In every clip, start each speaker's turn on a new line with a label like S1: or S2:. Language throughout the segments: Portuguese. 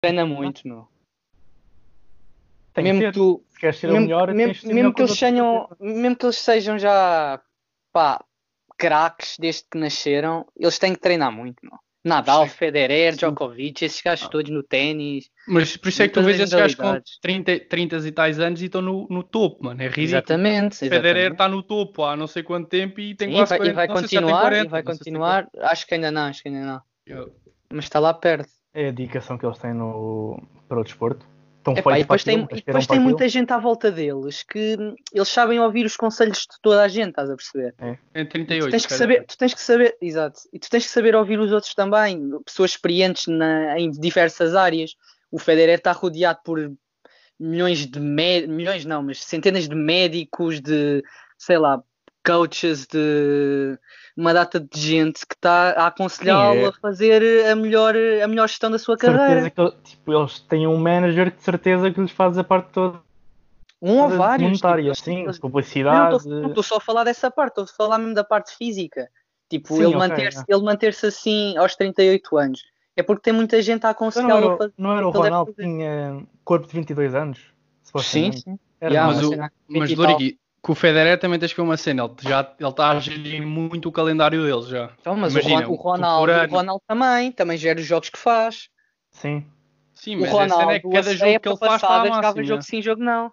S1: treina muito, meu.
S2: Tem
S1: mesmo
S2: que
S1: tu,
S2: Se queres ser o
S1: mesmo,
S2: melhor,
S1: mesmo- mesmo
S2: melhor
S1: que eles sejam, mesmo que eles sejam já, pá, craques desde que nasceram, eles têm que treinar muito, meu. Nadal,
S3: Sim.
S1: Federer,
S3: Sim.
S1: Djokovic, esses gajos todos no ténis.
S3: Mas por isso é que tu vês esses gajos com
S1: modalidades.
S3: 30, 30 e tais anos e estão no, no topo, mano. É ridículo.
S1: Exatamente,
S3: O Federer está no topo há não sei quanto tempo e tem
S1: Sim,
S3: quase
S1: vai, e
S3: 40,
S1: vai
S3: não sei se já tem
S1: continuar,
S3: 40,
S1: e vai continuar. Acho que ainda não, acho que ainda não.
S3: 40.
S1: Mas está lá perto.
S2: É a dedicação que eles têm no, para o desporto. Estão
S1: Epá, e depois tem,
S2: aquilo,
S1: e depois tem muita gente à volta deles que eles sabem ouvir os conselhos de toda a gente, estás a perceber?
S3: Em
S1: E
S3: 38.
S1: tu tens que saber, tu tens que saber, exato, e tu tens que saber ouvir os outros também, pessoas experientes na- em diversas áreas. O Federer está rodeado por milhões de mé- milhões não, mas centenas de médicos, de sei lá, coaches, de uma data de gente que está a aconselhá-lo
S2: é.
S1: a fazer a melhor, a melhor gestão da sua carreira.
S2: que tipo, eles têm um manager que de certeza que lhes faz a parte toda
S1: Um ou vários. tipo,
S2: Sim,
S1: eles-
S2: publicidade.
S1: Não estou só a falar dessa parte, estou a falar mesmo da parte física. Tipo,
S2: Sim,
S1: ele
S2: ok,
S1: manter-se
S2: é.
S1: ele manter-se assim aos 38 anos. É porque tem muita gente a
S2: Então não
S1: aconselhá-lo a
S2: era,
S1: fazer.
S2: não era o Ronaldo que tinha corpo de 22 anos?
S1: Sim, sim.
S2: Era
S1: Yeah,
S2: mais.
S3: mas o- Mas
S1: 20
S3: com o Federer também tens que ver uma cena. Ele já ele está a gerir muito o calendário dele já.
S1: Então, mas
S3: Imagina,
S1: o, o Ronaldo, o Ronaldo também, também gera os jogos que faz.
S2: Sim.
S3: Sim,
S1: O
S3: mas a cena
S1: Ronaldo,
S3: é que cada jogo que ele faz está à
S1: jogava
S3: máxima.
S1: jogo sim, jogo não.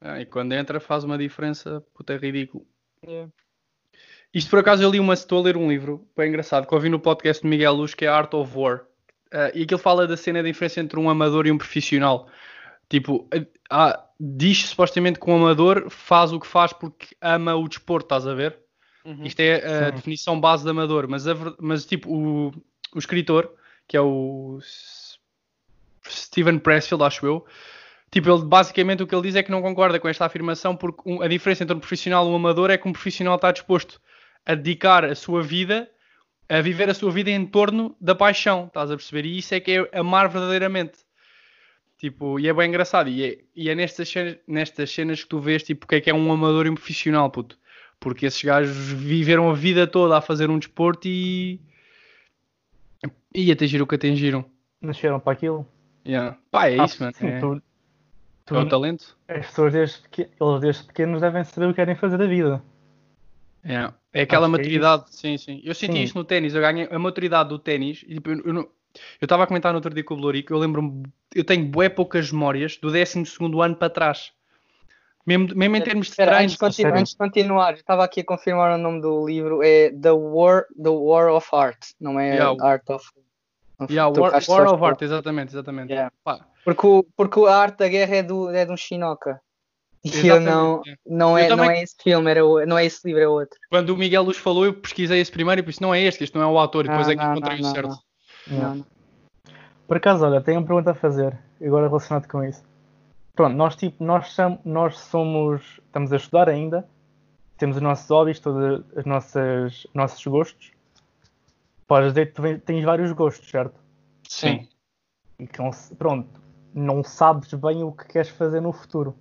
S3: Ah, e quando entra faz uma diferença, puta, é ridículo. Isto por acaso eu li uma, estou a ler um livro, bem engraçado, que eu ouvi no podcast de Miguel Luz, que é Art of War. Ah, e aquilo fala da cena da diferença entre um amador e um profissional. Tipo, ah, diz supostamente que um amador faz o que faz porque ama o desporto, estás a ver?
S1: Uhum.
S3: Isto é a
S2: Sim.
S3: definição base de amador, mas, a mas tipo, o, o escritor, que é o Steven Pressfield, acho eu, tipo, ele basicamente o que ele diz é que não concorda com esta afirmação, porque um- a diferença entre um profissional e um amador é que um profissional está disposto a dedicar a sua vida, a viver a sua vida em torno da paixão, estás a perceber? E isso é que é amar verdadeiramente. Tipo, e é bem engraçado. E é, e é nestas, cenas, nestas cenas que tu vês, tipo, o que é que é um amador e um profissional, puto. Porque esses gajos viveram a vida toda a fazer um desporto e. e atingiram o que atingiram.
S2: Nasceram para aquilo.
S3: Yeah. Pá, é
S2: Ah,
S3: isso, mano. É,
S2: tu- tu-
S3: é o talento.
S2: as pessoas desde, peque- eles desde pequenos devem saber o que querem fazer da vida.
S3: É, é aquela
S2: Acho é
S3: maturidade, sim, sim. Eu senti
S2: Sim.
S3: isso no ténis, eu ganhei a maturidade do ténis. e, tipo, eu eu eu estava a comentar no outro dia com o Blorico, eu lembro-me, eu tenho bué poucas memórias do 12 ano para trás. Mesmo, mesmo em termos de treinos.
S1: antes, de continu- antes de continuar, eu estava aqui a confirmar o nome do livro, é The War, The War of Art, não é
S3: Yeah.
S1: Art of...
S3: Yeah, War, War of Art, exatamente, exatamente.
S1: Yeah. Porque, o- porque a arte da guerra é, do, é de um chinoca. E eu não, não,
S3: Eu
S1: é, não
S3: também-
S1: é esse filme, era o- não é esse livro, é outro.
S3: quando o Miguel Luz falou, eu pesquisei esse primeiro e disse, não é este, este não é o autor, e depois
S1: Ah,
S3: é que
S1: não,
S3: encontrei
S1: não,
S3: o certo.
S1: Não. Não.
S2: Por acaso, olha, tenho uma pergunta a fazer, agora relacionado com isso. Pronto, nós, tipo, nós, sam- nós somos, estamos a estudar ainda, temos os nossos hobbies, todos os nossas, os nossos gostos. Podes dizer que tens vários gostos, certo?
S3: Sim.
S2: E que não, pronto, não sabes bem o que queres fazer no futuro.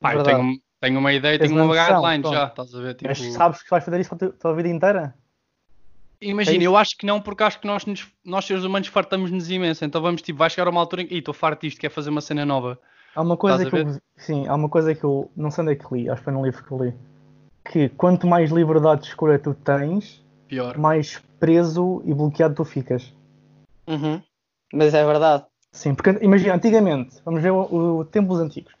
S3: Pá, eu tenho, tenho uma ideia,
S2: Tens
S3: tenho uma
S2: uma
S3: guideline
S2: pronto.
S3: já, estás a ver? Tipo,
S2: Mas sabes que vais fazer isso a tua, tua vida inteira?
S3: Imagina,
S2: É
S3: eu acho que não, porque acho que nós, nos- nós seres humanos fartamos-nos imenso. Então vamos, tipo, vai chegar a uma altura em que, "Ih, estou farto disto, quer fazer uma cena nova.
S2: Há uma coisa
S3: Estás
S2: que eu, sim, há uma coisa que eu não sei onde é que li, acho que foi num livro que eu li, que quanto mais liberdade de escolha tu tens,
S3: Pior.
S2: mais preso e bloqueado tu ficas.
S1: Uhum. Mas é verdade.
S2: Sim, porque imagina, antigamente, vamos ver o, o tempos antigos,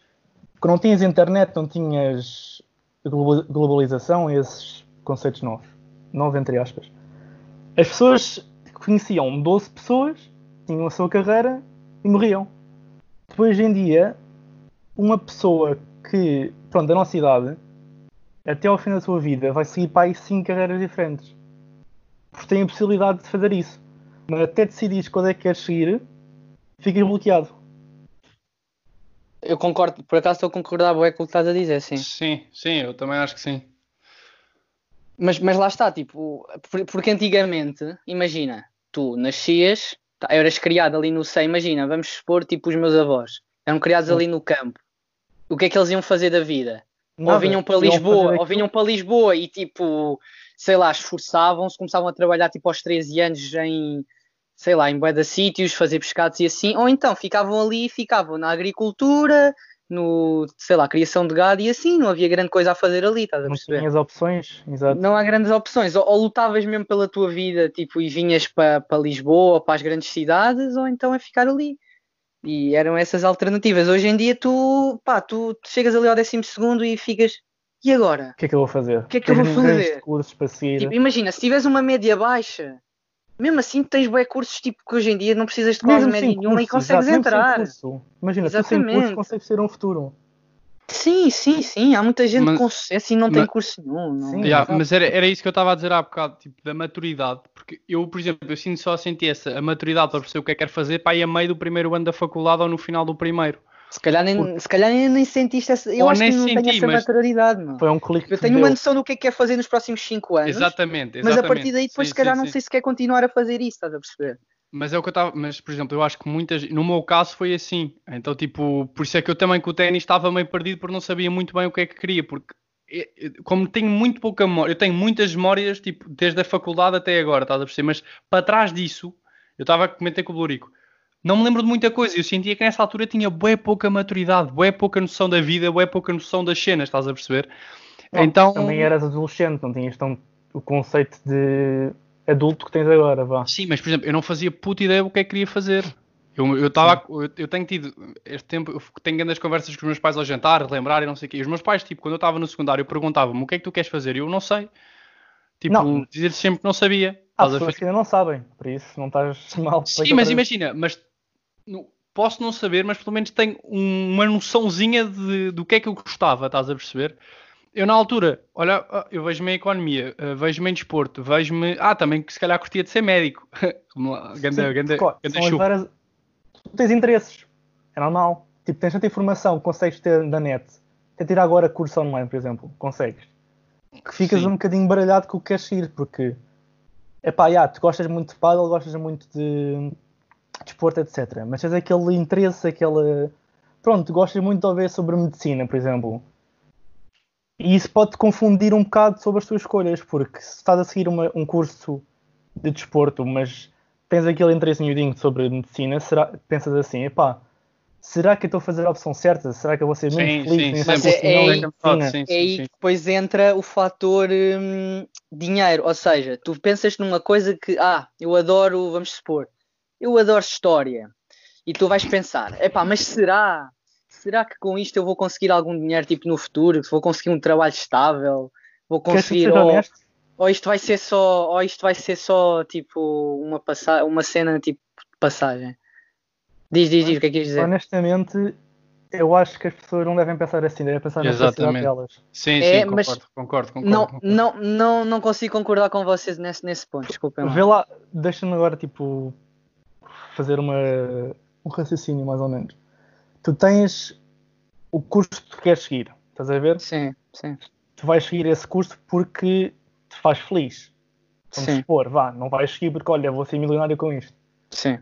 S2: quando não tinhas internet, não tinhas globa- globalização, esses conceitos novos, novos entre aspas. As pessoas conheciam 12 pessoas, tinham a sua carreira e morriam. Depois, hoje em dia, uma pessoa que, pronto, da nossa idade, até ao fim da sua vida, vai seguir para aí 5 carreiras diferentes. Porque tem a possibilidade de fazer isso. Mas até decidires quando é que queres seguir, ficas bloqueado.
S1: Eu concordo, por acaso estou a concordar com o que estás a dizer, sim.
S3: Sim, sim, eu também acho que sim.
S1: Mas, mas lá está, tipo, por- porque antigamente, imagina, tu nascias, tá, eras criado ali no seio, imagina, vamos supor, tipo, os meus avós, eram criados ali no campo. O que é que eles iam fazer da vida? ou
S2: Nada.
S1: vinham para Lisboa, ou vinham para Lisboa e tipo, sei lá, esforçavam-se, começavam a trabalhar tipo aos 13 anos em, sei lá, em bué sítios, fazer pescados e assim, ou então ficavam ali, ficavam na agricultura, no, sei lá, criação de gado e assim, não havia grande coisa a fazer ali, estás a
S2: Não
S1: perceber?
S2: tinhas opções, exato.
S1: Não há grandes opções, ou, ou lutavas mesmo pela tua vida, tipo, e vinhas para pa Lisboa, para as grandes cidades, ou então é ficar ali. E eram essas alternativas. Hoje em dia tu, pá, tu, tu chegas ali ao décimo segundo e ficas, e agora?
S2: O que é que eu vou fazer?
S1: que é que eu vou fazer?
S2: cursos para seguir.
S1: Tipo, imagina, se tiveres uma média baixa, mesmo assim tens bué cursos tipo que hoje em dia não precisas de quase
S2: Mesmo
S1: média
S2: sem
S1: nenhuma e
S2: curso,
S1: consegues
S2: exato,
S1: entrar.
S2: Imagina, tu sem curso
S1: Exatamente.
S2: consegues ter um futuro.
S1: Sim, sim, sim. Há muita gente
S3: Mas-
S1: com sucesso e não tem
S3: mas-
S1: curso nenhum. Não.
S2: Sim.
S3: Yeah, mas era, era isso que eu estava a dizer há bocado, tipo, da maturidade. Porque eu, por exemplo, eu sinto só a sentir essa a maturidade para perceber o que é que quero fazer para ir a meio do primeiro ano da faculdade ou no final do primeiro.
S1: Se calhar nem, se calhar nem, nem sentiste essa. Eu
S3: Ou
S1: acho que não tenho
S3: senti,
S1: essa
S3: mas-
S1: maturidade, não.
S2: Foi um clique
S1: Eu tenho
S2: deu.
S1: uma noção do que é que quer fazer nos próximos 5 anos.
S3: Exatamente,
S1: Mas
S3: exatamente.
S1: a partir daí depois
S3: Sim,
S1: se calhar
S3: sim,
S1: não
S3: sim.
S1: sei se quer continuar a fazer isso, estás a perceber?
S3: Mas é o que eu estava. Mas, por exemplo, eu acho que muitas. No meu caso foi assim. Então, tipo, por isso é que eu também com o ténis estava meio perdido porque não sabia muito bem o que é que queria. Porque, eh, eh, como tenho muito pouca memória, eu tenho muitas memórias, tipo, desde a faculdade até agora, estás a perceber? Mas para trás disso, eu estava a comentar com o Blurico. Não me lembro de muita coisa. Eu sentia que nessa altura tinha bué pouca maturidade, bué pouca noção da vida, bué pouca noção das cenas, estás a perceber?
S2: Não,
S3: então.
S2: Também eras adolescente, não tinhas tão o conceito de adulto que tens agora, vá.
S3: Sim, mas por exemplo, eu não fazia puta ideia do que é que queria fazer. Eu, eu, tava, eu, eu tenho tido este tempo, eu tenho grandes conversas com os meus pais ao jantar, relembrar e não sei o quê. E os meus pais, tipo, quando eu estava no secundário, perguntavam-me o que é que tu queres fazer? E eu não sei. Tipo, dizer sempre que não sabia.
S2: Há pessoas que ainda não sabem, por isso não estás mal.
S3: Sim, mas imagina, mas no- posso não saber, mas pelo menos tenho um- uma noçãozinha de, do que é que eu gostava, estás a perceber? Eu na altura, olha, ah, eu vejo-me em economia, ah, vejo-me em desporto, vejo-me. Ah, também que se calhar curtia de ser médico. Ganda, ganda,
S2: Claro,
S3: ganda chupa.
S2: várias- Tu tens interesses, é normal. Tipo, tens tanta informação que consegues ter da net. Até tirar agora curso online, por exemplo, consegues. Que ficas
S3: Sim.
S2: um bocadinho baralhado com o que queres ir, porque é pá, tu gostas muito de paddle, gostas muito de desporto, etc. Mas tens aquele interesse, aquele. Pronto, gostas muito de ouvir sobre medicina, por exemplo. E isso pode-te confundir um bocado sobre as tuas escolhas, porque se estás a seguir uma- um curso de desporto, mas tens aquele interesse miudinho sobre medicina, será, pensas assim, epá, será que eu estou a fazer a opção certa? Será que eu vou ser menos
S3: Sim,
S2: feliz
S3: sim.
S1: Mas é-
S2: e
S1: é
S2: em
S1: aí-?
S3: Sim,
S1: É
S3: sim,
S1: aí que depois entra o fator hum, dinheiro. Ou seja, tu pensas numa coisa que, ah, eu adoro, vamos supor, eu adoro história. E tu vais pensar, epá, mas será? Será que com isto eu vou conseguir algum dinheiro tipo no futuro? Vou conseguir um trabalho estável? Vou conseguir ou, ou isto vai ser só, ou isto vai ser só tipo uma passa uma cena tipo de passagem? Diz, diz, diz, o que é que queres dizer?
S2: Honestamente, eu acho que as pessoas não devem pensar assim, devem pensar na
S3: Exatamente.
S2: delas.
S3: Sim,
S1: É,
S3: sim,
S1: mas-
S3: concordo, concordo, concordo.
S1: Não,
S3: concordo.
S1: não, não, não consigo concordar com vocês nesse, nesse ponto, desculpem.
S2: Vê lá, deixa-me agora, tipo, fazer uma, um raciocínio, mais ou menos. Tu tens o curso que tu queres seguir, estás a ver?
S1: Sim, sim,
S2: Tu vais seguir esse curso porque te faz feliz. Vamos
S1: sim,
S2: supor, vá, não vais seguir porque, olha, vou ser milionário com isto.
S1: sim.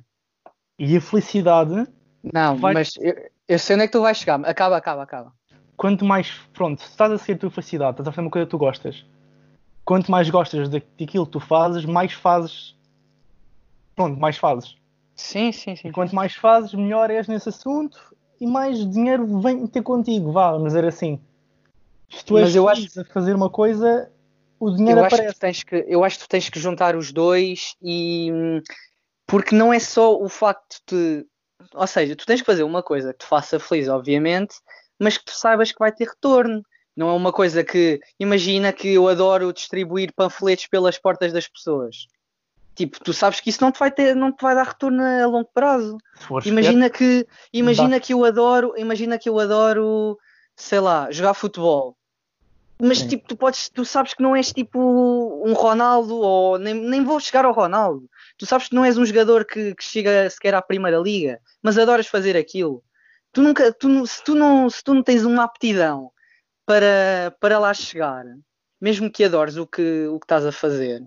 S2: E a felicidade,
S1: Não,
S2: Vai-
S1: mas eu, eu sei onde é que tu vais chegar. Acaba, acaba, acaba.
S2: quanto mais, pronto, se estás a seguir a tua felicidade, estás a fazer uma coisa que tu gostas, quanto mais gostas da- daquilo que tu fazes, mais fazes, pronto, mais fazes.
S1: Sim, sim, sim.
S2: E quanto mais fazes, melhor és nesse assunto e mais dinheiro vem ter contigo, vá, vamos dizer assim. Se tu és
S1: Mas eu
S2: feliz a fazer uma coisa, o dinheiro
S1: Eu acho, que
S2: aparece.
S1: tens que, eu acho que tu tens que juntar os dois e porque não é só o facto de ou seja, tu tens que fazer uma coisa que te faça feliz, obviamente, mas que tu saibas que vai ter retorno. Não é uma coisa que imagina que eu adoro distribuir panfletos pelas portas das pessoas. Tipo, tu sabes que isso não te vai ter, não te vai dar retorno a longo prazo. Imagina que, imagina que eu adoro, imagina que eu adoro, sei lá, jogar futebol. Mas
S2: Sim.
S1: tipo, tu podes, tu sabes que não és tipo um Ronaldo ou nem, nem vou chegar ao Ronaldo. Tu sabes que não és um jogador que, que chega sequer à primeira liga, mas adoras fazer aquilo. Tu nunca, tu, se tu não, se tu não tens uma aptidão para, para lá chegar, mesmo que adores o que, o que estás a fazer,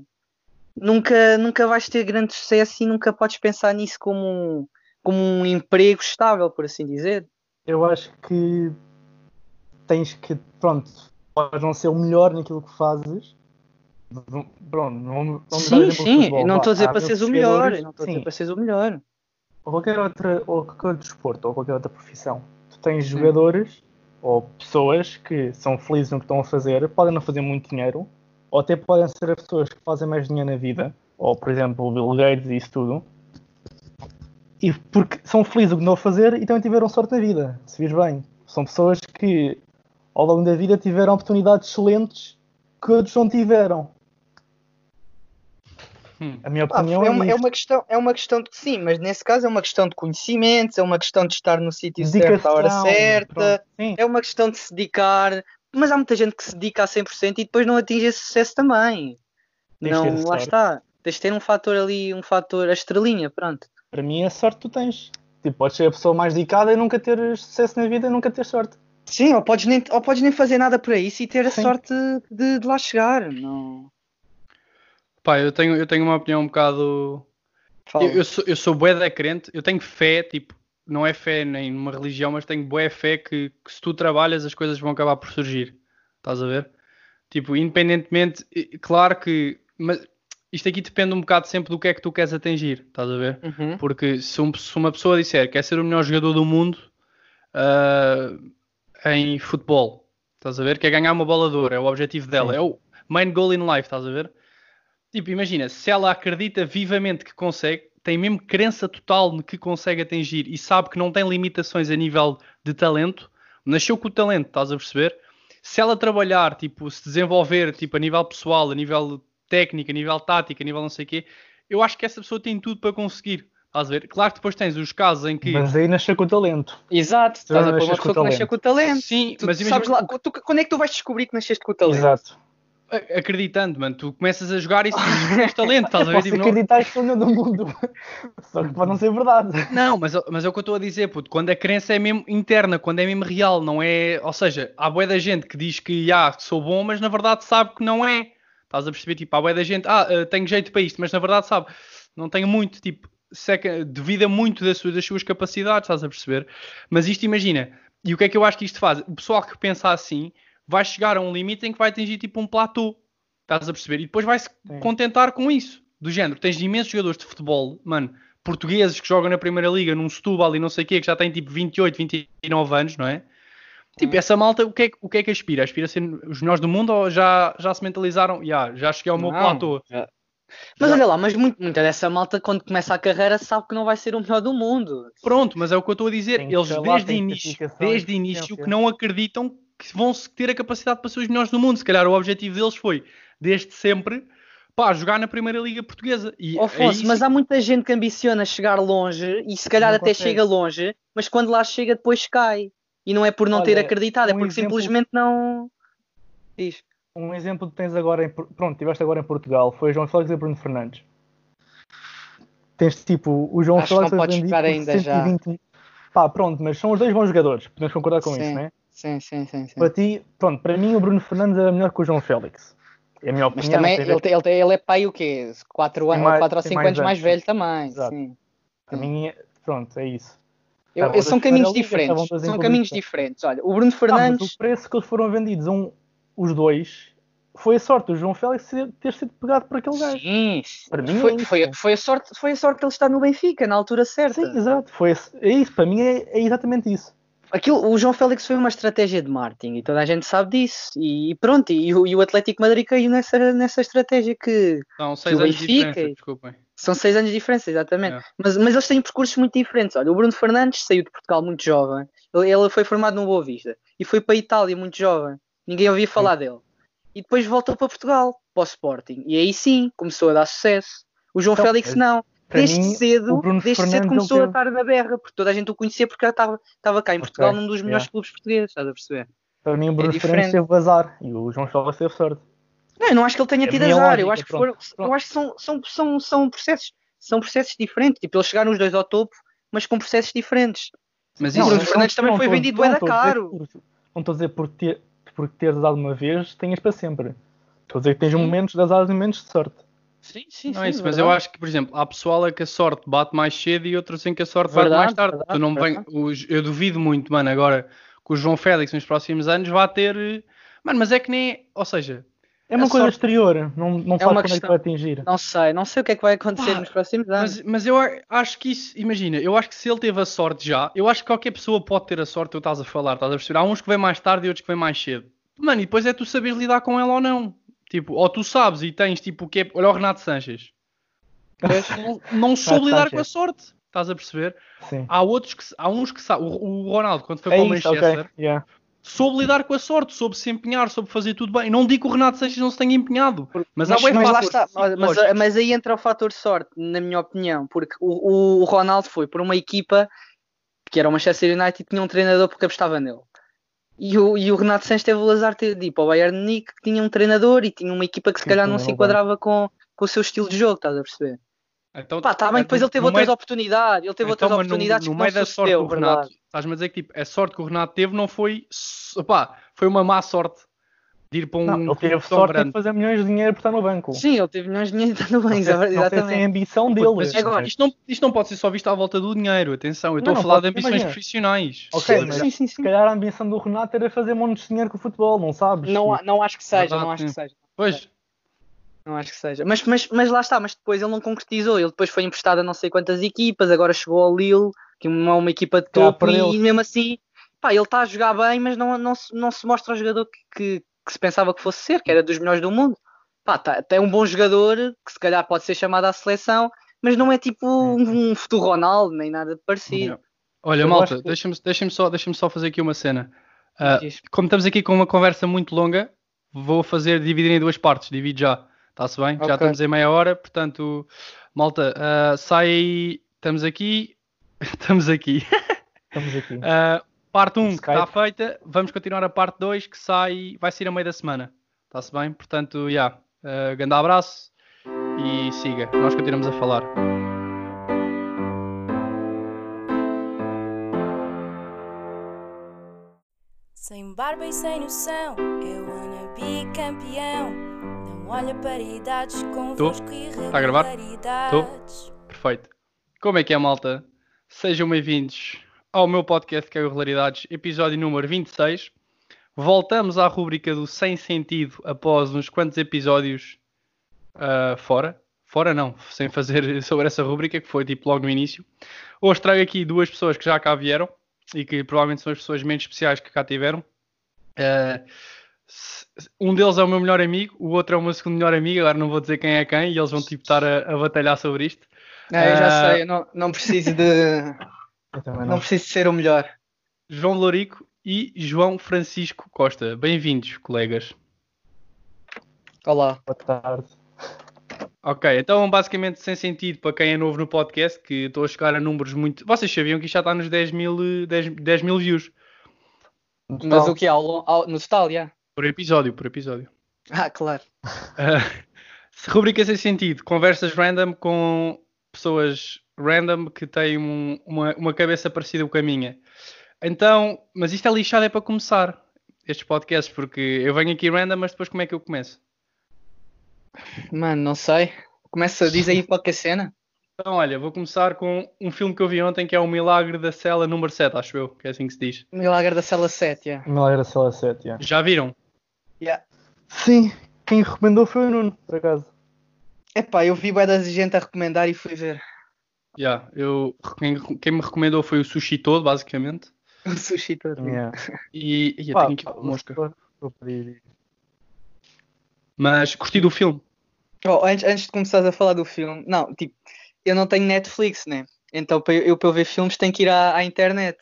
S1: nunca, nunca vais ter grande sucesso e nunca podes pensar nisso como um, como um emprego estável, por assim dizer.
S2: Eu acho que tens que, pronto, podes não ser o melhor naquilo que fazes, Pronto, não, não
S1: sim, sim, não estou a dizer para seres o melhor, não estou a dizer para seres o melhor.
S2: Ou qualquer outra, ou qualquer outro desporto, ou qualquer outra profissão. Tu tens sim. jogadores ou pessoas que são felizes no que estão a fazer, podem não fazer muito dinheiro, ou até podem ser as pessoas que fazem mais dinheiro na vida, ou por exemplo o Bill Gates e isso tudo, e porque são felizes no que a fazer e também tiveram sorte na vida, se vires bem. São pessoas que ao longo da vida tiveram oportunidades excelentes que outros não tiveram.
S1: Hum. A minha opinião ah, é, uma, é, é, uma questão, é uma questão de sim, mas nesse caso é uma questão de conhecimentos, é uma questão de estar no sítio certo à hora certa, é uma questão de se dedicar, mas há muita gente que se dedica a 100% e depois não atinge esse sucesso também. Tens não, lá sorte. está. Tens de ter um fator ali, um fator, a estrelinha, pronto.
S2: Para mim é sorte tu tens. Tipo, podes ser a pessoa mais dedicada e nunca ter sucesso na vida e nunca ter sorte.
S1: Sim, ou podes nem, ou podes nem fazer nada para isso e ter a Sim. sorte de, de lá chegar. Não.
S3: Pá, eu tenho, eu tenho uma opinião um bocado. Eu, eu, sou, eu sou bué da crente, eu tenho fé, tipo, não é fé nem numa religião, mas tenho bué fé que, que, se tu trabalhas as coisas vão acabar por surgir. Estás a ver? Tipo, independentemente, claro que. Mas isto aqui depende um bocado sempre do que é que tu queres atingir, estás a ver? Uhum. Porque se, um, se, uma pessoa disser que quer ser o melhor jogador do mundo uh, em futebol, estás a ver? Quer ganhar uma bola de ouro, é o objetivo dela, Sim. é o main goal in life, estás a ver? Tipo, imagina, se ela acredita vivamente que consegue, tem mesmo crença total de que consegue atingir e sabe que não tem limitações a nível de talento, nasceu com o talento, estás a perceber? Se ela trabalhar, tipo, se desenvolver, tipo, a nível pessoal, a nível técnico, a nível tático, a nível não sei o quê, eu acho que essa pessoa tem tudo para conseguir. Estás a ver? Claro que depois tens os casos em que.
S2: Mas aí nasceu com o talento.
S1: Exato, estás a pôr uma pessoa que nasceu com o talento.
S3: Sim,
S1: tu,
S3: mas
S1: tu sabes lá, tu, quando é que tu vais descobrir que nasceste com o talento? Exato
S3: acreditando, mano. Tu começas a jogar e tens talento, estás a ver?
S2: Posso tipo, acreditar que sou do mundo. Só que pode não ser verdade.
S3: Não, mas, mas é o que eu estou a dizer, puto. Quando a crença é mesmo interna, quando é mesmo real, não é. Ou seja, há boa da gente que diz que ah, sou bom, mas na verdade sabe que não é. Estás a perceber? Tipo, há boa da gente, ah, uh, tenho jeito para isto, mas na verdade sabe, não tenho muito, tipo, seca, duvida muito das suas, das suas capacidades, estás a perceber? Mas isto imagina, e o que é que eu acho que isto faz? O pessoal que pensa assim vai chegar a um limite em que vai atingir tipo um platô Estás a perceber? E depois vai-se contentar com isso. Do género, tens imensos jogadores de futebol, mano, portugueses que jogam na Primeira Liga, num Setúbal e não sei o quê, que já têm tipo 28, 29 anos, não é? Tipo, hum. essa malta, o que, é, o que é que aspira? Aspira a ser os melhores do mundo ou já, já se mentalizaram? Yeah, já cheguei ao meu não, platô. Já.
S1: Mas já. olha lá, mas muito, muita dessa malta, quando começa a carreira, sabe que não vai ser o melhor do mundo.
S3: Pronto, mas é o que eu estou a dizer. Tem Eles, desde início, desde início, que não acreditam que vão ter a capacidade para ser os melhores do mundo. Se calhar o objetivo deles foi desde sempre, pá, jogar na Primeira Liga Portuguesa.
S1: E Afonso, é mas há muita gente que ambiciona chegar longe e se calhar não até consegue. chega longe, mas quando lá chega depois cai. E não é por não Olha, ter acreditado, é um é porque exemplo... simplesmente não. Diz.
S2: Um exemplo que tens agora em. Pronto, tiveste agora em Portugal foi João Félix e Bruno Fernandes. Tens tipo o João
S1: Acho Félix não podes ficar ainda 120... já.
S2: Pá, pronto, mas são os dois bons jogadores, podemos concordar com
S1: sim,
S2: isso, não é?
S1: Sim, sim, sim, sim.
S2: Para ti, pronto, para mim o Bruno Fernandes era melhor que o João Félix. É a minha opinião.
S1: Mas também ele, ele, ele, é pai o quê? 4 anos, 4 ou 5 anos mais velho também. Exato. Sim.
S2: Para mim, pronto, é isso.
S1: Eu, eu, são caminhos diferentes. São caminhos diferentes. Olha, o Bruno Fernandes.
S2: Ah, o preço que eles foram vendidos, um, os dois, foi a sorte do João Félix ter sido pegado por aquele gajo.
S1: Sim, para mim foi, é foi, foi, a sorte, foi a sorte que ele está no Benfica, na altura certa.
S2: Sim, exato. Foi, é isso, para mim é, é exatamente isso.
S1: Aquilo, o João Félix foi uma estratégia de marketing e toda a gente sabe disso. E, pronto, e, e o Atlético Madrid caiu nessa, nessa estratégia que.
S3: São seis anos de diferença, desculpem.
S1: São seis anos de diferença, exatamente. É. Mas, mas eles têm percursos muito diferentes. Olha, o Bruno Fernandes saiu de Portugal muito jovem. Ele, ele foi formado no Boa Vista e foi para a Itália muito jovem. Ninguém ouvia falar sim. dele. E depois voltou para Portugal, para o Sporting. E aí sim começou a dar sucesso. O João então, Félix não desde mim, cedo, desde cedo começou a estar na berra, porque toda a gente o conhecia porque estava, estava cá em Portugal okay, num dos melhores yeah. clubes portugueses, estás a perceber?
S2: Para mim o Bruno é Fernandes teve azar e o João Félix teve sorte.
S1: Não, eu não acho que ele tenha é tido azar, lógica, eu acho que foram, eu acho que são, são, são, são processos, são processos diferentes, tipo, eles chegaram os dois ao topo, mas com processos diferentes. Mas isso, o Bruno Fernandes também foi vendido bem da caro.
S2: Não estou a dizer por ter, por teres dado uma vez, tenhas para sempre. Estou a dizer que tens momentos de azar e momentos de sorte.
S3: Sim, sim, não é isso, mas eu acho que, por exemplo, há pessoal é que a sorte bate mais cedo e outros em que a sorte verdade, bate mais tarde. Verdade, não vem, os, eu duvido muito, mano, agora que o João Félix nos próximos anos vai ter. Mano, mas é que nem. Ou seja,
S2: É uma
S1: A
S2: coisa
S1: sorte-
S2: exterior, não, não
S1: É
S2: sabe
S1: uma
S2: quando é que
S1: questão-
S2: vai atingir.
S1: Não sei, não sei o que é que vai acontecer
S3: Pá,
S1: nos próximos anos.
S3: Mas, mas eu a- acho que isso, imagina, eu acho que se ele teve a sorte já, eu acho que qualquer pessoa pode ter a sorte, tu estás a falar, estás a perceber? Há uns que vêm mais tarde e outros que vêm mais cedo. Mano, e depois é tu saberes lidar com ela ou não. Tipo, ou tu sabes e tens tipo o que é. Olha o Renato Sanches. Não, não soube lidar com a sorte. Estás a perceber?
S2: Sim.
S3: Há outros que há uns que sabem. O, o Ronaldo, quando foi
S2: É
S3: para o Manchester,
S2: ok. Yeah.
S3: soube lidar com a sorte, soube se empenhar, soube fazer tudo bem. Não digo que o Renato Sanches não se tenha empenhado, mas, há
S1: Mas,
S3: bué
S1: mas lá está, mas, mas aí entra o fator sorte, na minha opinião, porque o, o Ronaldo foi por uma equipa que era o Manchester United e tinha um treinador porque apostava nele. E o, e o Renato Sanches teve o azar de ir para o Bayern de Munique, que tinha um treinador e tinha uma equipa que se calhar não
S2: é
S1: se enquanto com, com o seu estilo de jogo, estás a perceber?
S3: Então,
S1: Pá, está bem, depois ele teve
S3: no
S1: outras
S3: meio-
S1: oportunidades, ele teve outras
S3: Então, mas no-
S1: oportunidades
S3: no,
S1: que
S3: meio
S1: não
S3: da sorte do Renato, estás-me a dizer que tipo, a sorte que o Renato teve não foi, opá, foi uma má sorte de ir para um
S2: Não, ele teve sorte
S3: grande.
S2: em fazer milhões de dinheiro por estar no banco.
S1: Sim, ele teve milhões de dinheiro, está bem,
S2: Não sei- não sei se é a
S1: exatamente.
S2: ambição dele.
S3: Mas isto,
S1: Agora-
S3: isto não, isto não pode ser só visto à volta do dinheiro, atenção, eu estou
S2: Não,
S3: a
S2: não
S3: falar de ambições
S2: imagina.
S3: profissionais.
S2: Ok,
S1: sim,
S2: mas
S1: sim, sim,
S2: se
S1: sim.
S2: calhar a ambição do Renato era fazer montes de dinheiro com o futebol, não sabes?
S1: Não, não acho que seja,
S3: Verdade,
S1: não acho que
S3: sim.
S1: seja.
S3: Pois,
S1: Não acho que seja. Mas, mas, mas lá está, mas depois ele não concretizou. Ele depois foi emprestado a não sei quantas equipas, agora chegou ao Lille, que é uma, uma equipa de topo, e, mesmo assim, pá, ele está a jogar bem, mas não, não, se, não se mostra o jogador que, que, que se pensava que fosse ser, que era dos melhores do mundo. Pá, tá, é um bom jogador, que se calhar pode ser chamado à seleção, mas não é tipo um, um futuro Ronaldo, nem nada parecido.
S3: olha
S2: Eu
S3: malta,
S2: que-
S3: deixa-me deixa só, deixa só fazer aqui uma cena.
S1: Diz.
S3: como estamos aqui com uma conversa muito longa, vou fazer dividir em duas partes, divido já. Está-se bem? Já
S1: Ok.
S3: estamos em meia hora, portanto, malta, ah, sai estamos aqui, estamos aqui.
S2: Estamos aqui.
S3: Uh, parte 1 que
S2: Skype.
S3: está feita, vamos continuar a parte 2 que sai, vai sair a meio da semana. Está-se bem? Portanto, já. Uh, grande abraço e siga. Nós continuamos a falar.
S4: Sem barba e sem noção, eu wanna be campeão. Não olha para idades convosco e
S3: Tá a gravar?
S4: regularidades.
S3: Perfeito. Como é que é, malta? Sejam bem-vindos ao meu podcast que é o Regularidades, episódio número 26. Voltamos à rúbrica do Sem Sentido após uns quantos episódios ah, fora. Fora não, sem fazer sobre essa rúbrica, que foi tipo logo no início. Hoje trago aqui duas pessoas que já cá vieram e que provavelmente são as pessoas menos especiais que cá tiveram. S- um deles é o meu melhor amigo, o outro é o meu segundo melhor amigo, agora não vou dizer quem é quem, e eles vão tipo estar a, a batalhar sobre isto.
S1: É, eu já
S3: Ah,
S1: sei, eu não, não preciso de. Não
S2: não.
S1: preciso ser o melhor.
S3: João Lorico e João Francisco Costa. Bem-vindos, colegas.
S1: Olá.
S2: Boa tarde.
S3: Ok, então basicamente sem sentido para quem é novo no podcast, que estou a chegar a números muito. Vocês sabiam que isto já está nos 10 mil, eh, 10, 10 mil views
S2: No
S1: Mas o que é? Ao, ao- no total, já?
S3: por episódio, por episódio.
S1: Ah, claro.
S3: Ah, rubrica sem sentido, conversas random com pessoas random que têm um- uma, uma cabeça parecida com a minha. Então, mas isto é lixado é para começar estes podcasts, porque eu venho aqui random, mas depois como é que eu começo?
S1: Mano, não sei. Começa, diz aí qualquer cena.
S3: Então, olha, vou começar com um filme que eu vi ontem que é O Milagre da Cela número 7, acho eu, que é assim que se diz.
S1: Milagre da Cela 7, já.
S2: Milagre da Cela 7, yeah.
S3: Já viram?
S1: Yeah.
S2: Sim, quem recomendou foi o Nuno, por acaso.
S1: Epá, eu vi bué da gente a recomendar e fui ver.
S3: Já, eu, quem, quem me recomendou foi o Sushi Todo, basicamente.
S1: O sushi todo.
S2: Yeah.
S3: E, e eu
S2: Pá,
S3: tenho aqui uma mosca.
S2: vou- pedir.
S3: Mas curti do filme.
S1: Oh, antes, antes de começares a falar do filme, não, tipo, eu não tenho Netflix, né? Então para eu, eu para eu ver filmes tenho que ir à, à internet.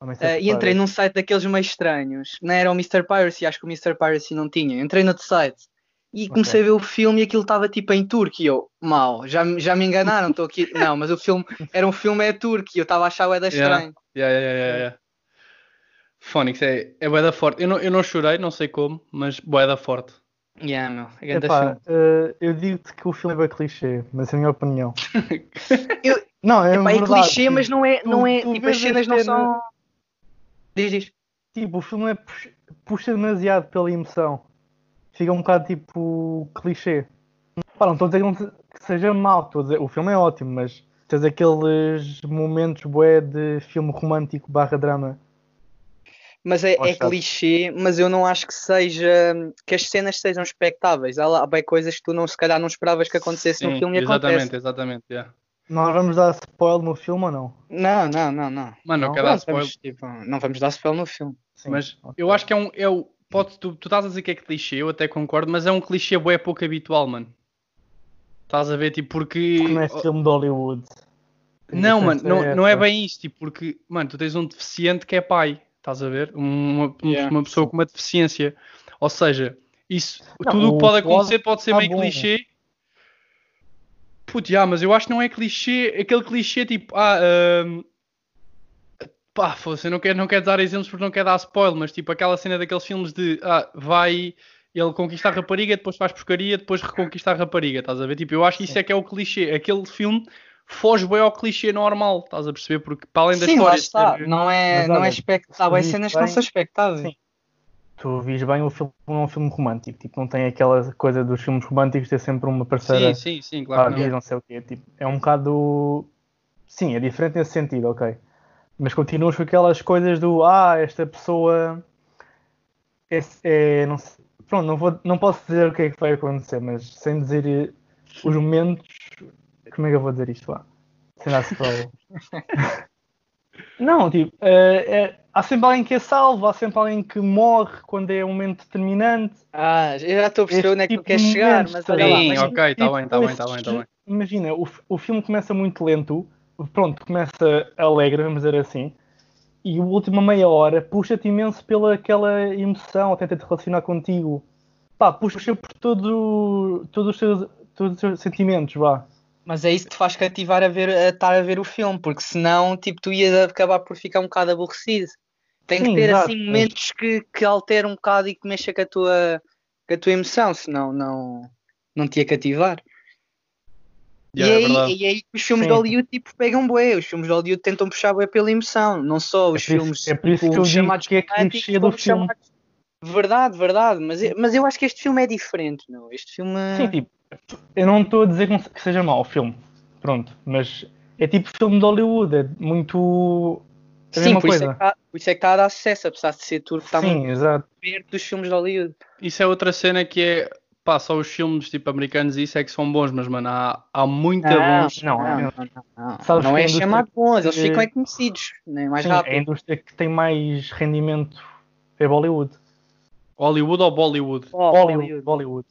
S1: Ah,
S2: que
S1: e entrei num site daqueles meio estranhos. Não era o Mr. Piracy, acho que o Mr. Piracy não tinha. Entrei no site e comecei a ver o filme e aquilo estava tipo em turco. E eu, mal, já, me- já me enganaram, estou aqui. Não, mas o filme era um filme é turco e eu estava a achar o da
S3: Yeah.
S1: estranho.
S3: Yeah, yeah, yeah, yeah. Phonics é, é bué da forte. Eu não, eu não chorei, não sei como, mas bué da forte.
S1: Yeah, meu, é grande
S2: Epá,
S1: filme.
S2: eh, eu digo-te que o filme é bem clichê, mas é a minha opinião.
S1: Eu-
S2: Não, é,
S1: Epá, é clichê, mas não é, não
S2: Tu-
S1: é
S2: tu
S1: tipo, as cenas não são. Diz, diz.
S2: Tipo, o filme é puxa, puxa demasiado pela emoção. Fica um bocado tipo clichê. Pá, não estou a dizer que, não que seja mau, estou a dizer, o filme é ótimo, mas tens aqueles momentos bué de filme romântico barra drama.
S1: Mas é, é clichê, mas eu não acho que seja que as cenas sejam espectáveis. Há, lá, há bem coisas que tu não, se calhar não esperavas que acontecesse no
S3: Sim,
S1: filme e
S3: exatamente,
S1: acontece.
S3: exatamente. yeah.
S2: Nós vamos dar spoiler no filme ou não?
S1: Não, não, não, não.
S3: Mano, não
S2: Não,
S3: quero dar spoiler.
S1: vamos, tipo, não vamos dar spoiler no filme.
S2: Sim,
S3: Mas
S2: ok.
S3: eu acho que é um. É o, pode, tu, tu estás a dizer que é clichê, eu até concordo, mas é um clichê bué pouco habitual, mano. Estás a ver, tipo, porque.
S2: Porque não é filme de Hollywood.
S3: Não, mano, não, não é bem isso, tipo, porque, mano, tu tens um deficiente que é pai, estás a ver? Uma, um-
S1: Yeah.
S3: uma pessoa com uma deficiência. Ou seja, isso,
S2: Não,
S3: tudo o que pode acontecer pode ser
S2: tá
S3: meio
S2: bom.
S3: clichê. Putz, já, mas eu acho que não é clichê, aquele clichê tipo, ah, ahm, pá, foda-se, eu não quero, não quero dar exemplos porque não quero dar spoiler, mas tipo aquela cena daqueles filmes de, ah, vai, ele conquista a rapariga, depois faz porcaria, depois reconquista a rapariga, estás a ver? Tipo, eu acho que isso é que é o clichê, aquele filme foge bem ao clichê normal, estás a perceber? Porque para além da
S1: Sim, lá
S3: história
S1: está.
S3: ser-
S1: Não é,
S2: Mas
S1: não
S2: olha,
S1: é expectável. Há
S2: se
S1: cenas
S2: viste
S1: que não
S2: bem-
S1: são expectáveis.
S2: Sim. Tu vis bem o filme não é um filme romântico, tipo, não tem aquela coisa dos filmes românticos ter sempre uma parceira
S3: Sim, sim, sim,
S2: ah,
S3: claro que
S2: gay,
S3: não.
S2: não sei o quê. Tipo, é um bocado. Sim, é diferente nesse sentido, ok. Mas continuas com aquelas coisas do ah, esta pessoa é, é- não sei- pronto, não, vou, não posso dizer o que é que vai acontecer, mas sem dizer eh, os momentos. Como é que eu vou dizer isto lá? Sem dar spoiler. Não, tipo, eh, é- há sempre alguém que é salvo, há sempre alguém que morre quando é um momento determinante.
S1: Ah, eu já estou a perceber
S2: Este
S1: onde é que tu
S2: tipo
S1: queres chegar, mas
S2: tá
S1: olha lá.
S3: Sim,
S1: mas-
S3: ok, está
S2: Tipo,
S3: bem, está bem, está bem, está bem.
S2: Imagina, o, o filme começa muito lento, pronto, começa alegre, vamos dizer assim, e a última meia hora puxa-te imenso pela aquela emoção, tenta te relacionar contigo. Pá, puxa por todo, todos, os seus, todos os seus sentimentos, vá.
S1: Mas é isso que te faz cativar a, ver, a estar a ver o filme, porque senão tipo, tu ias acabar por ficar um bocado aborrecido. Tem que
S2: Sim,
S1: ter
S2: exato,
S1: assim momentos que, que alteram um bocado e que mexam com a tua, com a tua emoção, senão não, não te ia cativar.
S3: Yeah,
S1: e,
S3: é
S1: aí,
S3: verdade.
S1: e aí os filmes
S2: Sim.
S1: de Hollywood tipo, pegam bué, os filmes de Hollywood tentam puxar bué pela emoção, não só os
S2: É por isso-
S1: filmes
S2: é por isso
S1: tipo,
S2: que eu
S1: chamados
S2: que é
S1: românticos,
S2: clichê do filme.
S1: chamados- Verdade, verdade, mas, eu- mas eu acho que este filme é diferente, não? Este filme
S2: Sim, tipo, eu não estou a dizer que que seja mau o filme, pronto, mas é tipo filme de Hollywood, é muito. a
S1: Sim, por isso, é
S2: coisa.
S1: que tá, por isso é que está a dar sucesso, apesar de ser turco, está
S2: Sim,
S1: muito
S2: exato.
S1: perto dos filmes de Hollywood.
S3: Isso é outra cena que é. Pá, só os filmes tipo americanos e isso é que são bons, mas mano, há, há muito bons.
S2: não,
S1: não,
S2: é-
S1: não, não, não. Não é chamado bons, eles ficam é conhecidos, né? mais
S2: Sim, é a
S1: rápido.
S2: indústria que tem mais rendimento é Bollywood.
S3: Hollywood ou Bollywood?
S1: Oh,
S2: Bollywood. Bollywood.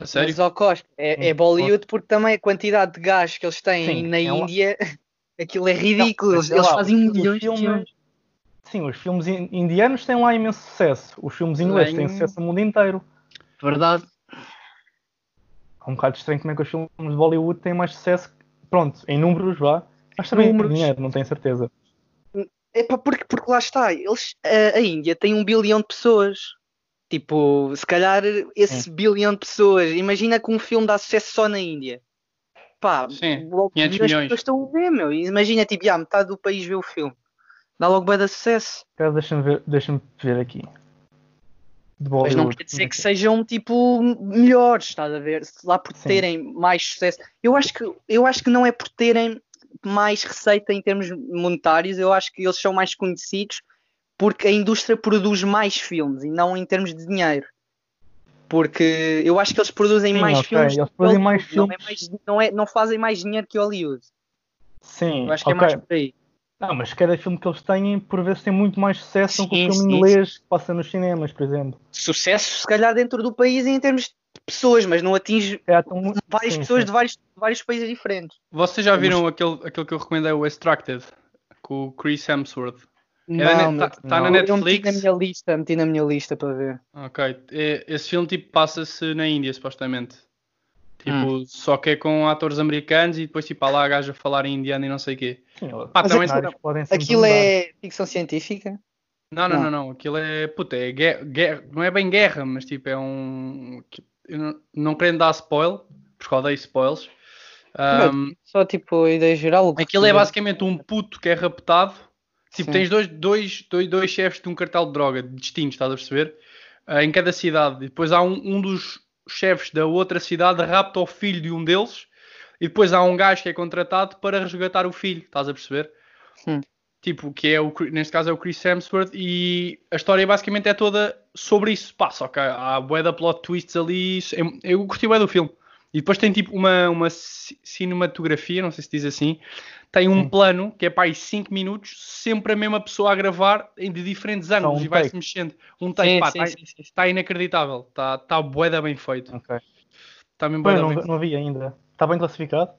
S3: A sério?
S1: Mas ao Costa, é, é. Bollywood porque também a quantidade de gás que eles têm
S2: Sim,
S1: na
S2: é
S1: Índia, aquilo é ridículo,
S2: Não,
S1: eles, eles
S2: lá,
S1: fazem milhões de
S2: filmes-. Sim, os filmes in- indianos têm lá imenso sucesso. Os filmes ingleses têm sucesso no mundo inteiro.
S1: Verdade.
S2: É um bocado estranho como é que os filmes de Bollywood têm mais sucesso. Pronto, em números, vá. Mas também em
S1: Números.
S2: dinheiro, não tenho certeza.
S1: É pá, porque, porque lá está, eles, a, a Índia tem um bilhão de pessoas. Tipo, se calhar esse bilhão de pessoas, imagina que um filme dá sucesso só na Índia. Pá,
S3: Sim,
S1: logo
S3: 500
S1: as
S3: milhões.
S1: pessoas estão a ver, meu. Imagina, tipo, já, metade do país vê o filme. Dá logo bem de sucesso.
S2: Deixa-me ver, deixa ver aqui.
S1: Mas não quer dizer que sejam tipo melhores, estás a ver? Lá por
S2: Sim.
S1: terem mais sucesso. Eu acho, que, eu acho que não é por terem mais receita em termos monetários, eu acho que eles são mais conhecidos porque a indústria produz mais filmes e não em termos de dinheiro. Porque eu acho que eles produzem
S2: Sim,
S1: mais
S2: ok,
S1: filmes.
S2: eles
S1: que
S2: produzem mais
S1: não, é
S2: filmes.
S1: mais- não, é, não fazem mais dinheiro que Hollywood.
S2: Sim,
S1: Eu acho que
S2: ok.
S1: é mais por aí.
S2: Não, mas cada filme que eles têm, por vezes, tem muito mais sucesso do que o filme
S1: sim,
S2: inglês que passa nos cinemas, por exemplo.
S1: Sucesso, se calhar, dentro do país em termos de pessoas, mas não atinge
S2: É, tão
S1: várias
S2: sim,
S1: pessoas
S2: sim.
S1: de vários, de vários países diferentes.
S3: Vocês já viram aquele, aquele que eu recomendei, o Extracted, com o Chris Hemsworth? É net-
S1: meu,
S3: tá- na
S1: não. Eu meti
S3: Netflix?
S1: na minha lista, meti na minha lista para ver.
S3: Ok, é- esse filme tipo passa-se na Índia, supostamente. Tipo, só que é com atores americanos e depois tipo há lá a gaja a falar em indiano e não sei o quê.
S2: Sim,
S3: Pá,
S2: cenários podem sempre
S1: Aquilo
S2: mudar.
S1: é ficção científica?
S3: Não, não,
S1: Não.
S3: não, não. Aquilo é. Puta, é guerra, guerra- Não é bem guerra, mas tipo é um. Eu não, não querendo dar spoil, porque odeio spoils. Ahm,
S1: Só tipo a ideia geral.
S3: aquilo é basicamente um puto que é raptado. Tipo,
S1: Sim.
S3: tens dois, dois, dois, dois chefes de um cartel de droga distintos, estás a perceber? Ah, em cada cidade. E depois há um, um dos chefes da outra cidade rapta o filho de um deles. E depois há um gajo que é contratado para resgatar o filho, estás a perceber?
S1: Hum.
S3: tipo, que é o, neste caso é o Chris Hemsworth, e a história basicamente é toda sobre isso. Pá, só que há bué da plot twists ali, isso- eu, eu curti bué do filme. E depois tem tipo uma, uma ci- cinematografia, não sei se diz assim, tem um
S2: Sim.
S3: plano que é pá, aí 5 minutos, sempre a mesma pessoa a gravar de diferentes ângulos
S2: um
S3: e vai-se mexendo. Um take,
S1: sim,
S3: tá- está inacreditável, está tá bué da bem feito.
S2: Ok.
S3: Está mesmo
S2: Pois,
S3: bué da
S2: não,
S3: bem
S2: não vi ainda. Está bem classificado?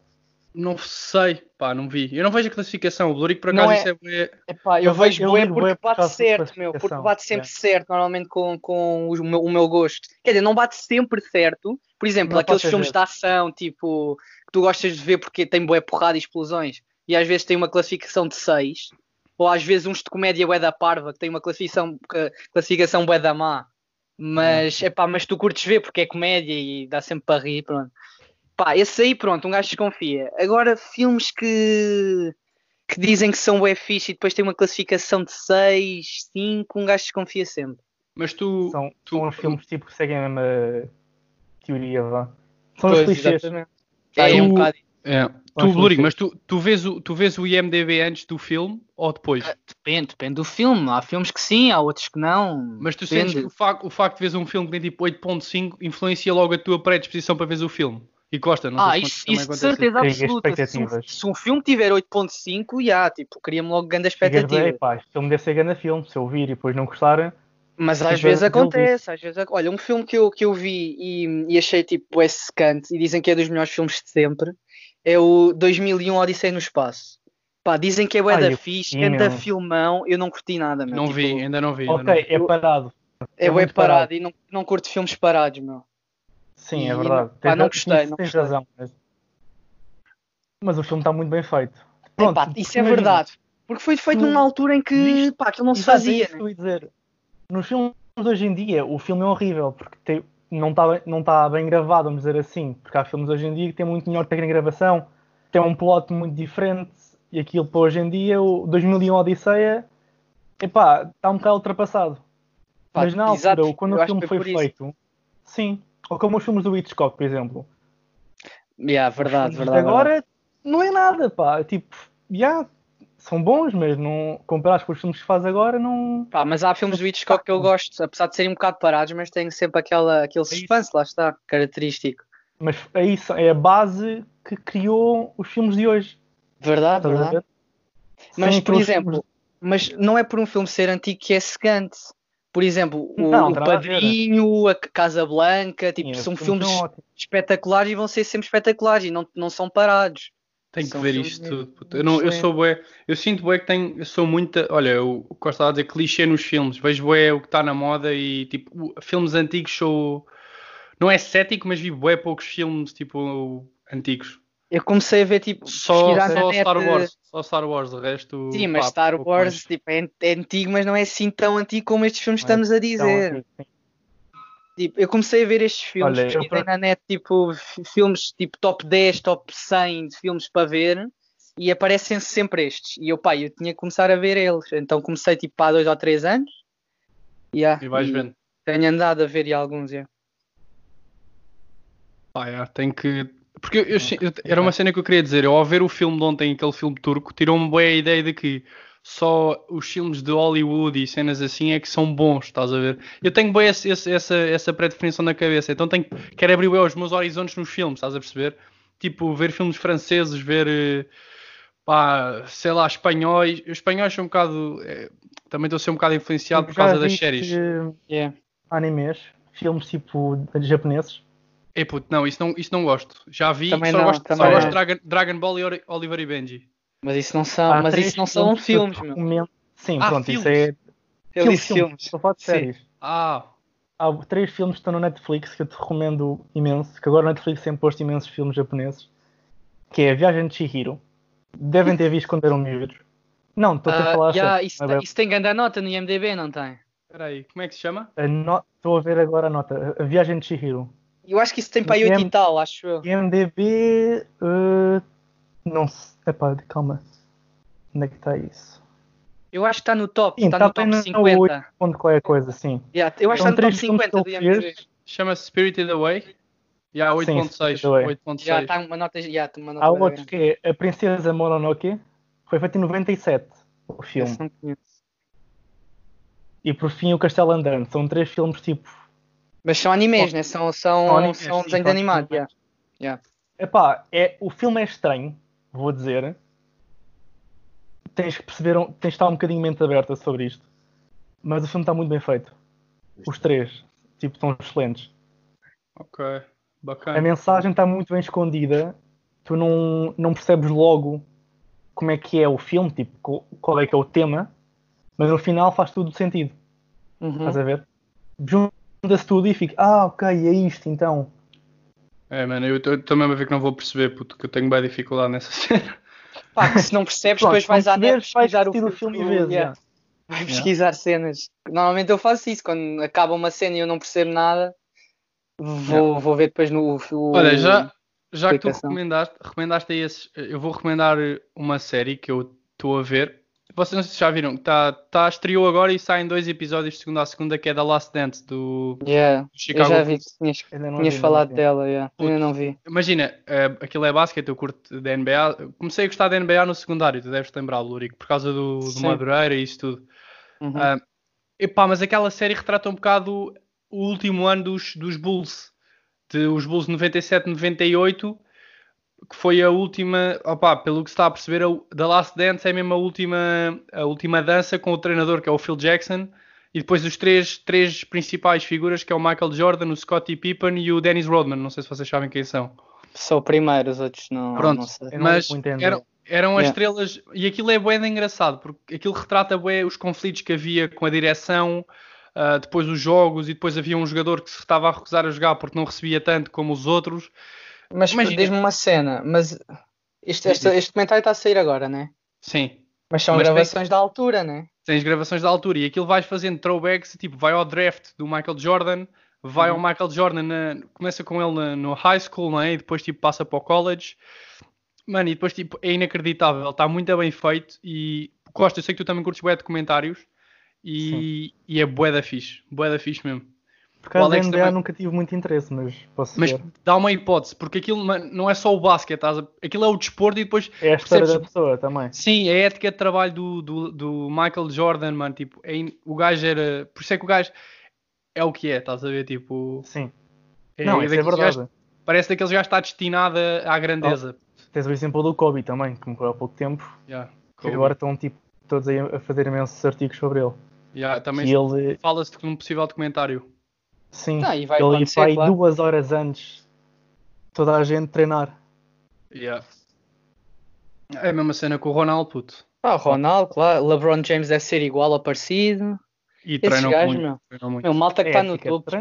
S3: Não sei, pá, não vi. Eu não vejo a classificação. O Bluric, por
S1: Não
S3: acaso,
S1: é-
S3: isso é bué-
S1: Epá, eu
S2: Eu
S1: vejo
S2: eu
S1: bué
S2: ligo bué
S1: porque
S2: por
S1: bate certo, meu, porque bate sempre
S2: é.
S1: certo, normalmente com, com o, meu, o meu gosto. Quer dizer, não bate sempre certo. Por exemplo,
S2: Não
S1: aqueles filmes
S2: ser.
S1: de ação, tipo, que tu gostas de ver porque tem bué porrada e explosões, e às vezes tem uma classificação de 6, ou às vezes uns de comédia bué da parva, que tem uma classificação, ca- classificação bué da má. Mas, epá, mas tu curtes ver porque é comédia e dá sempre para rir, pronto. Pá, esse aí, pronto, um gajo desconfia. Agora, filmes que, que dizem que são bué fixe e depois tem uma classificação de 6, 5, um gajo desconfia sempre.
S3: Mas tu,
S2: São,
S3: tu-
S2: são os filmes tipo que seguem a mesma teoria, vá. São
S1: Pois,
S2: os clichês.
S1: exatamente. É, é um
S3: Tu-
S1: bocado.
S3: É. Tu,
S2: que
S3: mas tu, tu, vês o, tu vês o IMDB antes do filme ou depois?
S1: Depende, depende do filme. Há filmes que sim, há outros que não.
S3: Mas tu
S1: depende.
S3: sentes que o facto, o facto de veres um filme que tem tipo 8.5 influencia logo a tua predisposição para veres o filme? E Costa, não
S1: Ah, isso, isso de certeza
S2: Tem
S1: absoluta. Se um, se um filme tiver 8.5, já, tipo, cria-me logo grande expectativa.
S2: pá, este filme deve ser grande filme. Se eu vir e depois não gostar,
S1: Mas às vezes acontece, às vezes Olha, um filme que eu, que eu vi e, e achei tipo esse secante e dizem que é dos melhores filmes de sempre é o 2001 Odisseia no Espaço. Pá, dizem que é bué
S2: Ah,
S1: da
S2: eu
S1: fixe,
S2: curti,
S1: grande
S2: meu.
S1: filmão, eu não curti nada, meu.
S3: Não
S1: tipo,
S3: vi, ainda não vi. ainda
S2: ok, é
S1: Eu-
S2: parado.
S1: É
S2: é
S1: parado,
S2: parado.
S1: e não, não curto filmes parados, meu.
S2: Sim,
S1: E
S2: é
S1: não-
S2: verdade.
S1: pá, não gostei,
S2: tens-
S1: não
S2: tens
S1: gostei.
S2: razão. Mas... mas o filme está muito bem feito. Pronto,
S1: Epá, isso é verdade. Porque foi feito
S2: tu
S1: numa altura em que
S2: viste-
S1: pá, aquilo não se
S2: é
S1: fazia,
S2: isso que
S1: né?
S2: eu ia dizer. Nos filmes de hoje em dia, o filme é horrível, porque tem- não está não tá bem gravado, vamos dizer assim. Porque há filmes hoje em dia que têm muito melhor técnica de gravação, tem um plot muito diferente, e aquilo para hoje em dia, o 2001 Odisseia, epá, está um bocado ultrapassado.
S1: Pá,
S2: Mas na altura,
S1: exato,
S2: quando o filme foi
S1: isso.
S2: feito, sim. Ou como os filmes do Hitchcock, por exemplo.
S1: Yeah, verdade, verdade.
S2: de agora não é nada, pá. Tipo, já são bons, mas não comparados com os filmes que faz agora, não.
S1: Pá, mas há filmes do Hitchcock que eu gosto, apesar de serem um bocado parados, mas têm sempre aquela, aquele suspense, lá está, característico.
S2: Mas é isso, é a base que criou os filmes de hoje.
S1: Verdade,
S2: Estás
S1: verdade.
S2: ver?
S1: Mas,
S2: Sem
S1: por exemplo,
S2: filmes-
S1: mas não é por um filme ser antigo que é secante. Por exemplo, o,
S2: Não,
S1: o. Padrinho, a Casa Blanca, tipo,
S2: Sim,
S1: são filmes
S2: ótimos.
S1: espetaculares e vão ser sempre espetaculares e não, não são parados.
S3: Tenho que ver isto
S1: mesmo
S3: tudo. puto. Eu, não, eu sou bué, eu sinto bué que tenho, eu sou muita, olha, o o Costa estava a dizer clichê nos filmes, vejo bué o que está na moda e tipo, filmes antigos sou, não é cético, mas vi bué poucos filmes tipo antigos.
S1: Eu comecei a ver, tipo,
S3: Só, só
S1: net,
S3: Star Wars, só Star Wars, o resto.
S1: Sim, mas Star Wars tipo, é, é antigo, mas não é assim tão antigo como estes filmes
S2: é
S1: estamos a
S2: Então,
S1: dizer.
S2: assim, sim.
S1: Tipo, eu comecei a ver estes filmes,
S2: Olha, eu
S1: na net, tipo, filmes tipo top 10, top 100 de filmes para ver e aparecem sempre estes. E eu, pá, eu tinha que começar a ver eles. Então comecei tipo há dois ou três anos. Yeah,
S3: E vais vendo.
S1: Tenho andado a ver e alguns, yeah.
S3: Pá, é, tem que. Porque eu, eu- eu- era uma cena que eu queria dizer. Eu, ao ver o filme de ontem, aquele filme turco, tirou-me bem a ideia de que só os filmes de Hollywood e cenas assim é que são bons, estás a ver? Eu tenho bem esse- esse- essa, essa pré-definição na cabeça, então tenho, quero abrir bem os meus horizontes nos filmes, estás a perceber? Tipo, ver filmes franceses, ver, eh, pá, sei lá, espanhóis. Os espanhóis são um bocado. eh, também estou a ser um bocado influenciado por causa das séries.
S2: eh,
S1: Yeah.
S2: Animes, filmes tipo de japoneses.
S3: É puto, não, isso não, isso não gosto. Já vi,
S1: Também
S3: só
S1: não,
S3: gosto, só gosto de Dragon, Dragon Ball e Oliver e Benji.
S1: Mas isso não são,
S2: Há
S1: mas isso não são filmes, meu.
S2: recomendo. Sim,
S3: Ah,
S2: pronto,
S3: filmes.
S2: isso é.
S1: Eu disse filmes.
S2: Estou a falar de
S1: Sim.
S2: séries.
S3: Ah,
S2: Há três filmes que estão no Netflix que eu te recomendo imenso, que agora o Netflix tem posto imensos filmes japoneses, que é A Viagem de Chihiro. Devem ter visto quando eram miúdos. Não, estou a
S1: Ah,
S2: falar
S1: yeah, isso,
S2: é-
S1: isso tem grande nota no IMDB, não tem?
S3: espera aí, como é que se chama?
S2: Estou a ver agora a nota. A Viagem de Chihiro.
S1: Eu acho que isso tem para aí 8 e tal, acho eu.
S2: IMDB. eh, não sei. Epá, calma. Onde é que está isso?
S1: Eu acho que está no top,
S2: Sim,
S1: está
S2: está
S1: no top
S2: bem no
S1: 50.
S2: 8 ponto qualquer coisa, sim.
S1: Yeah, eu acho que
S2: São
S1: está no top
S2: três filmes
S1: 50 do
S2: que ele
S1: IMDB.
S2: fez.
S3: Chama-se Spirited Away. Já, yeah, 8.6.
S2: Spirited Away.
S3: 8.6.
S1: Já está uma nota, já, tem uma nota
S2: Há outro que é A Princesa Mononoke. Foi feito em 97. o filme. E por fim o Castelo Andante. São três filmes tipo.
S1: Mas são animes, né? São, são,
S2: São animes,
S1: são desenhos animados.
S2: animes.
S1: yeah.
S2: Epá, é, o filme é estranho, vou dizer. Tens que perceber, tens de estar um bocadinho mente aberta sobre isto. Mas o filme está muito bem feito. Os três, tipo, são excelentes.
S3: Ok,
S2: A
S3: bacana.
S2: mensagem está muito bem escondida. Tu não, não percebes logo como é que é o filme, tipo, qual é que é o tema. Mas no final faz tudo sentido.
S1: Uhum.
S2: Estás a ver? Junta-se tudo e fica, ah, ok, é isto então.
S3: É, mano, eu estou mesmo a ver que não vou perceber, puto, que eu tenho bem dificuldade nessa cena.
S1: Pá, que se não percebes, depois vais à net pesquisar o
S2: filme
S1: filme.
S2: e vezes.
S1: yeah. Vai pesquisar cenas. Normalmente eu faço isso, quando acaba uma cena e eu não percebo nada, vou, vou ver depois no. o-
S3: Olha, já, já que tu recomendaste, recomendaste aí esses, eu vou recomendar uma série que eu estou a ver. Vocês já viram, tá, tá, estreou agora e saem dois episódios de segunda a segunda, que é da Last Dance, do,
S1: Yeah,
S3: do
S1: eu
S3: Chicago
S1: já
S3: Bulls.
S1: vi tinhas, tinhas
S2: vi,
S1: falado
S2: não vi.
S1: dela, yeah. ainda não vi.
S3: Imagina, eh, aquilo é basquete, eu curto da NBA. Comecei a gostar da NBA no secundário, tu deves te lembrar, Lurico, por causa do, do. Madureira e isso tudo.
S1: Uhum.
S3: Ah, epá, mas aquela série retrata um bocado o último ano dos, dos Bulls, de, os Bulls 97-98, que foi a última, opá, pelo que se está a perceber, a, The Last Dance é mesmo a última, a última dança com o treinador, que é o Phil Jackson, e depois os três, três principais figuras, que é o Michael Jordan, o Scottie Pippen e o Dennis Rodman, não sei se vocês sabem quem são.
S1: Sou o primeiro, os outros não,
S3: Pronto.
S1: não sei.
S2: Não
S3: Mas
S2: entender.
S3: eram, eram as
S1: Yeah.
S3: estrelas, e aquilo é bué de engraçado, porque aquilo retrata bué os conflitos que havia com a direção, ah, depois os jogos, e depois havia um jogador que se estava a recusar a jogar porque não recebia tanto como os outros.
S1: Mas diz-me uma cena, mas este, este, este comentário está a sair agora, né?
S3: Sim,
S1: Mas são
S3: Mas tem-
S1: gravações da altura, né?
S3: tens gravações da altura, e aquilo vais fazendo throwbacks, tipo, vai ao draft do Michael Jordan, vai
S1: Uhum.
S3: ao Michael Jordan, na- começa com ele na- no high school, não é? E depois, tipo, passa para o college. Mano, e depois, tipo, é inacreditável, está muito bem feito, e Costa, eu sei que tu também curtes bué de comentários, e, e é bué da fixe, bué da fixe mesmo.
S2: Por causa da NBA
S3: também-
S2: nunca tive muito interesse, mas posso
S3: Mas
S2: ver.
S3: dá uma hipótese, porque aquilo não é só o basquete, estás a- aquilo é o desporto e depois
S2: É a história
S3: percebes-
S2: da pessoa também.
S3: Sim, a ética de trabalho do, do, do Michael Jordan, mano, tipo, é in- o gajo era. Por isso é que o gajo é o que é, estás a ver? Tipo,
S2: Sim.
S3: é,
S2: não, é
S3: daqueles
S2: verdade.
S3: gajos- parece daqueles gajos que está destinado à grandeza.
S2: Tens o exemplo do Kobe também, que morreu há pouco tempo.
S3: Yeah,
S2: Que
S3: Kobe.
S2: agora estão tipo, todos aí a fazer imensos artigos sobre ele.
S3: Yeah, também
S2: E ele,
S3: fala-se de um possível documentário.
S2: Sim,
S1: e vai
S2: ele ia para
S1: claro.
S2: duas horas antes toda a gente treinar.
S3: Yeah. É a mesma cena com o Ronaldo, puto.
S1: Ah, Ronaldo, claro. LeBron James deve ser igual ou parecido.
S3: E
S1: Esses
S3: treinam
S1: gajos,
S3: muito.
S1: meu.
S3: treinam muito.
S1: Meu, malta que
S2: É
S1: está no
S2: ética de
S1: topo.